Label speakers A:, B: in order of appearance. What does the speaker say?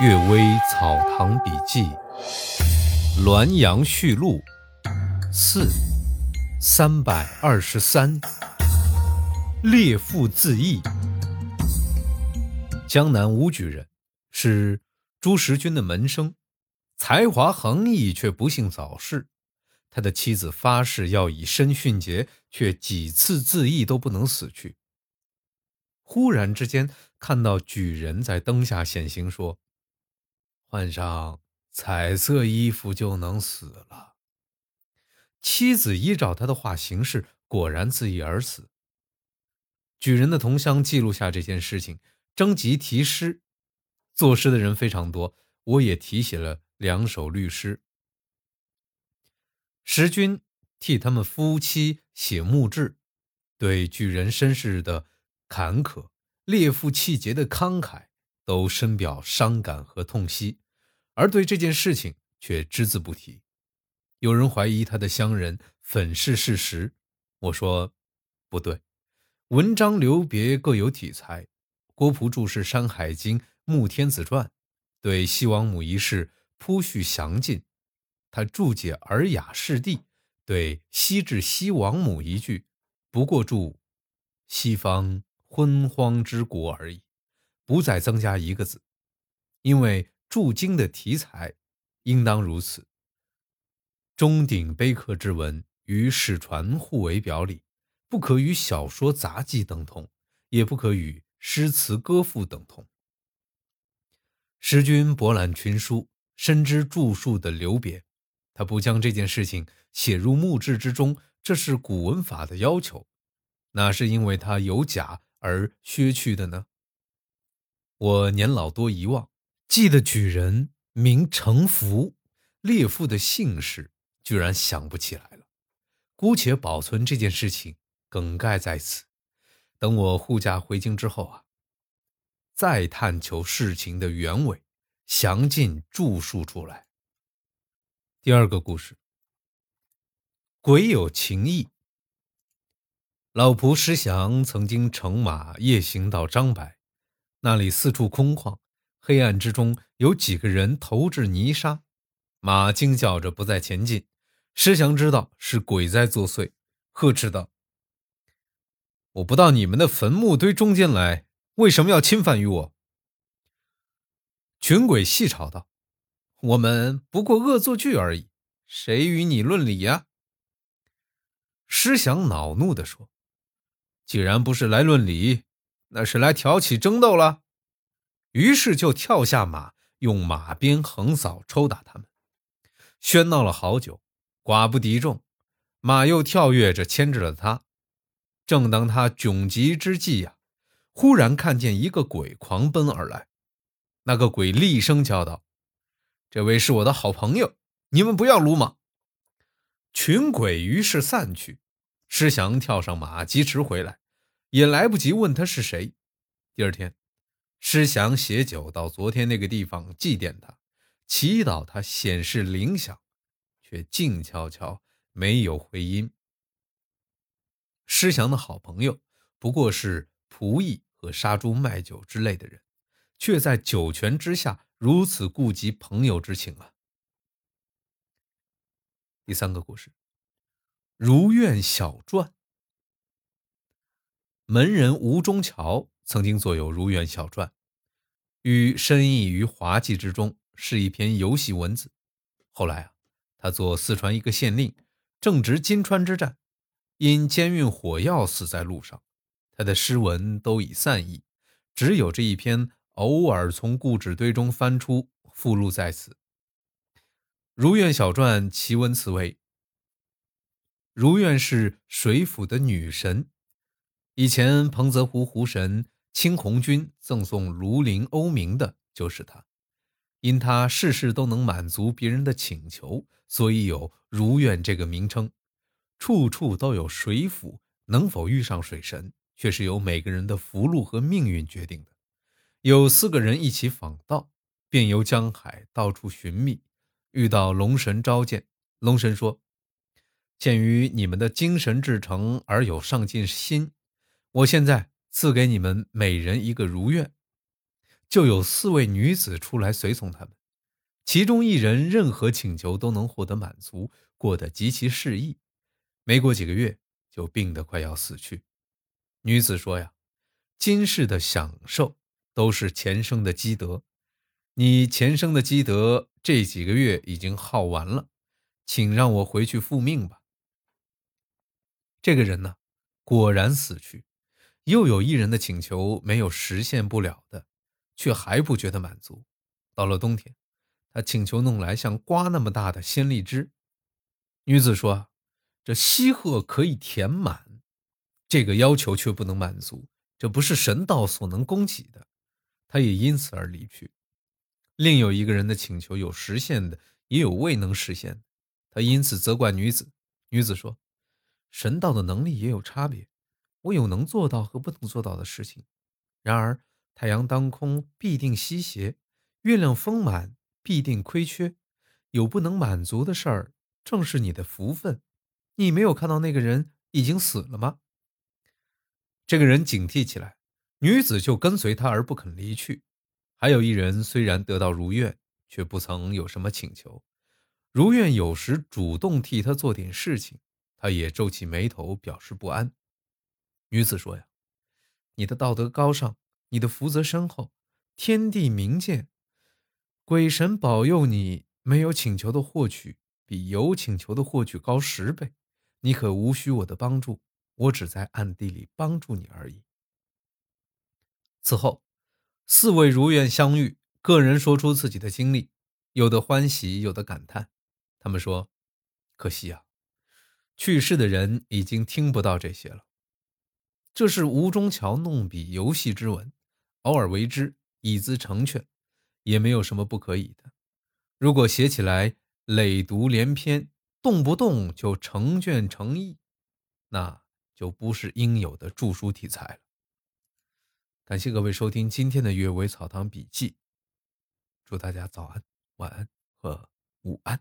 A: 《岳微草堂笔记》《滦阳序录》四三百二十三，列父自缢。江南武举人，是朱时军的门生，才华横溢，却不幸早逝。他的妻子发誓要以身殉节，却几次自缢都不能死去。忽然之间，看到举人在灯下显形，说。换上彩色衣服就能死了。妻子依照他的话行事，果然自缢而死。举人的同乡记录下这件事情，征集题诗。作诗的人非常多，我也题写了两首律诗。时君替他们夫妻写墓志，对举人身世的坎坷、烈父气节的慷慨，都深表伤感和痛惜。而对这件事情却只字不提，有人怀疑他的乡人粉饰事实。我说不对，文章留别各有体裁。郭璞注释《山海经·穆天子传》，对西王母一事铺叙详尽。他注解《尔雅释地》，对西至西王母一句，不过注“西方昏荒之国”而已，不再增加一个字，因为。注经的题材应当如此。钟鼎碑刻之文与史传互为表里，不可与小说杂记等同，也不可与诗词歌赋等同。时君博览群书，深知著述的流别，他不将这件事情写入墓志之中，这是古文法的要求，哪是因为他有假而削去的呢？我年老多遗忘。记得举人名程福，列父的姓氏居然想不起来了。姑且保存这件事情，梗概在此。等我护驾回京之后啊，再探求事情的原委，详尽著述出来。第二个故事，鬼有情义。老仆石祥曾经乘马夜行到张柏，那里四处空旷。黑暗之中，有几个人投掷泥沙，马惊叫着不再前进。石祥知道是鬼在作祟，呵斥道：“我不到你们的坟墓堆中间来，为什么要侵犯于我？”群鬼戏吵道：“我们不过恶作剧而已，谁与你论理呀？”石祥恼怒地说：“既然不是来论理，那是来挑起争斗了。”于是就跳下马，用马鞭横扫抽打他们，喧闹了好久，寡不敌众，马又跳跃着牵制了他。正当他窘急之际呀，忽然看见一个鬼狂奔而来。那个鬼厉声叫道：“这位是我的好朋友，你们不要鲁莽。”群鬼于是散去。施祥跳上马，疾驰回来，也来不及问他是谁。第二天。施祥携酒到昨天那个地方祭奠他，祈祷他显示灵响，却静悄悄，没有回音。施祥的好朋友不过是仆役和杀猪卖酒之类的人，却在酒泉之下如此顾及朋友之情啊！第三个故事，《如愿小传》。门人吴中桥。曾经作有《如愿小传》，与深意于滑稽之中，是一篇游戏文字。后来啊，他做四川一个县令，正值金川之战，因兼运火药死在路上。他的诗文都已散佚，只有这一篇偶尔从故纸堆中翻出，附录在此。《如愿小传》其文词为：如愿是水府的女神，以前彭泽湖湖神。清红军赠送庐陵欧明的就是他，因他事事都能满足别人的请求，所以有如愿这个名称。处处都有水府，能否遇上水神，却是由每个人的福禄和命运决定的。有四个人一起访道，便由江海，到处寻觅，遇到龙神召见。龙神说：“鉴于你们的精神至诚而有上进心，我现在。”赐给你们每人一个如愿，就有四位女子出来随从他们，其中一人任何请求都能获得满足，过得极其适意。没过几个月，就病得快要死去。女子说：“呀，今世的享受都是前生的积德，你前生的积德这几个月已经耗完了，请让我回去复命吧。”这个人呢，果然死去。又有一人的请求没有实现不了的。却还不觉得满足。到了冬天，他请求弄来像瓜那么大的鲜荔枝。女子说：“这西鹤可以填满，这个要求却不能满足，这不是神道所能供给的。”他也因此而离去。另有一个人的请求有实现的，也有未能实现的。他因此责怪女子。女子说：“神道的能力也有差别，我有能做到和不能做到的事情。然而。”太阳当空必定西斜，月亮丰满必定亏缺，有不能满足的事儿，正是你的福分。你没有看到那个人已经死了吗？这个人警惕起来，女子就跟随他而不肯离去。还有一人虽然得到如愿，却不曾有什么请求。如愿有时主动替他做点事情，他也皱起眉头表示不安。女子说：“呀，你的道德高尚。”你的福泽深厚，天地明鉴，鬼神保佑你没有请求的获取比有请求的获取高十倍，你可无需我的帮助，我只在暗地里帮助你而已。此后，四位如愿相遇，个人说出自己的经历，有的欢喜，有的感叹。他们说：“可惜啊，去世的人已经听不到这些了。”这是吴中桥弄笔游戏之文。偶尔为之，以资成全，也没有什么不可以的。如果写起来累读连篇，动不动就成卷成义，那就不是应有的著书题材了。感谢各位收听今天的《阅微草堂笔记》，祝大家早安、晚安和午安。